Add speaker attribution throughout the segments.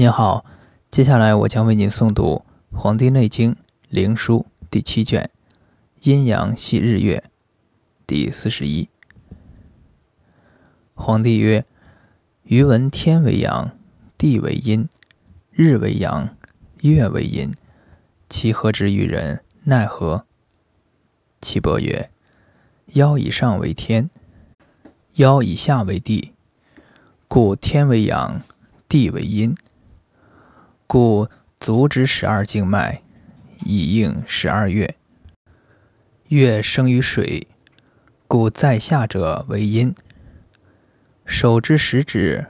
Speaker 1: 您好，接下来我将为您诵读《黄帝内经·灵书》第七卷《阴阳系日月》第四十一。皇帝曰：“余闻天为阳，地为阴，日为阳，月为阴，其何之于人？奈何？”岐伯曰：“腰以上为天，腰以下为地，故天为阳，地为阴。”故足之十二经脉，以应十二月。月生于水，故在下者为阴。手之十指，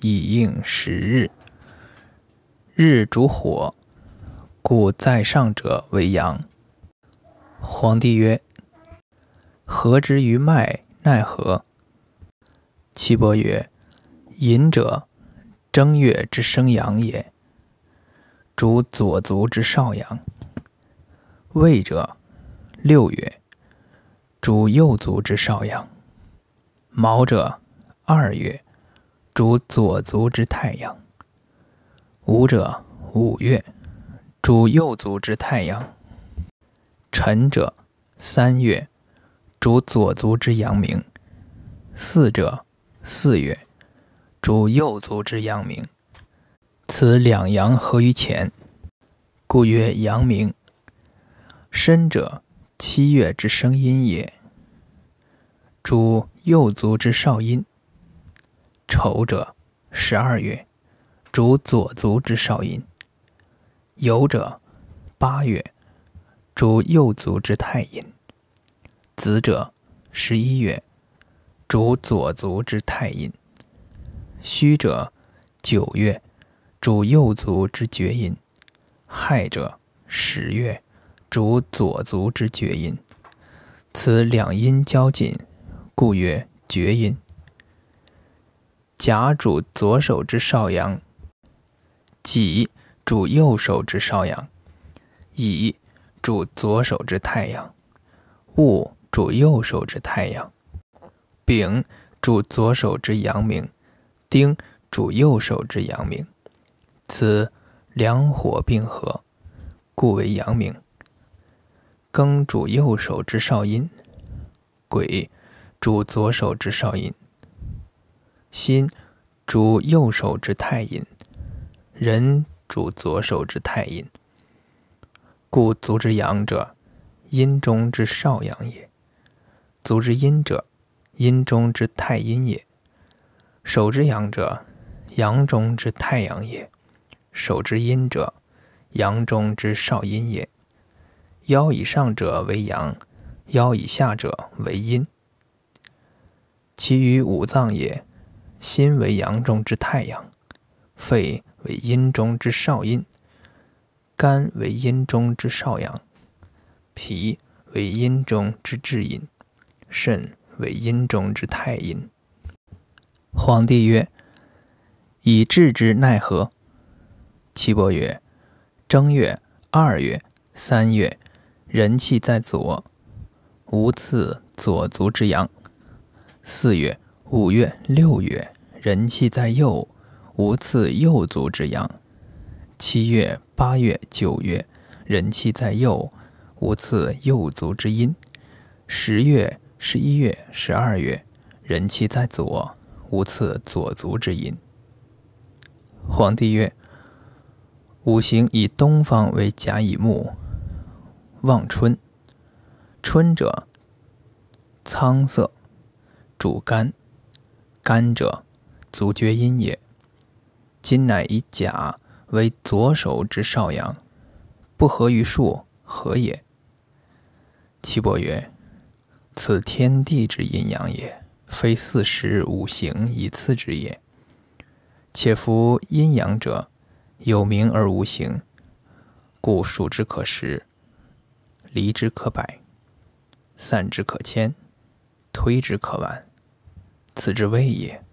Speaker 1: 以应十日。日主火，故在上者为阳。皇帝曰：何之于脉？奈何？岐伯曰：隐者，正月之生阳也。主左足之少阳，未者六月；主右足之少阳，卯者二月；主左足之太阳，午者五月；主右足之太阳，辰者三月；主左足之阳明，巳者四月；主右足之阳明。此两阳合于前，故曰阳明。申者，七月之生阴也。主右足之少阴。丑者，十二月，主左足之少阴。酉者，八月，主右足之太阴。子者，十一月，主左足之太阴。戌者，九月。主右足之厥阴，亥者十月，主左足之厥阴。此两阴交紧，故曰厥阴。甲主左手之少阳，己主右手之少阳，乙主左手之太阳，戊主右手之太阳，丙主左手之阳明，丁主右手之阳明。此两火并合，故为阳明。庚主右手之少阴，癸主左手之少阴，辛主右手之太阴，壬主左手之太阴。故足之阳者，阴中之少阳也；足之阴者，阴中之太阴也；手之阳者，阳中之太阳也。手之阴者，阳中之少阴也。腰以上者为阳，腰以下者为阴。其余五脏也：心为阳中之太阳，肺为阴中之少阴，肝为阴中之少阳，脾为阴中之至阴，肾为阴中之太阴。皇帝曰：“以治之奈何？”岐伯曰：“正月、二月、三月，人气在左，无次左足之阳；四月、五月、六月，人气在右，无次右足之阳；七月、八月、九月，人气在右，无次右足之阴；十月、十一月、十二月，人气在左，无次左足之阴。”皇帝曰。五行以东方为甲乙木，望春。春者，苍色，主肝。肝者，足厥阴也。今乃以甲为左手之少阳，不合于数，何也？岐伯曰：此天地之阴阳也，非四时五行以次之也。且夫阴阳者。有名而无形，故数之可十，离之可百，散之可千，推之可万，此之谓也。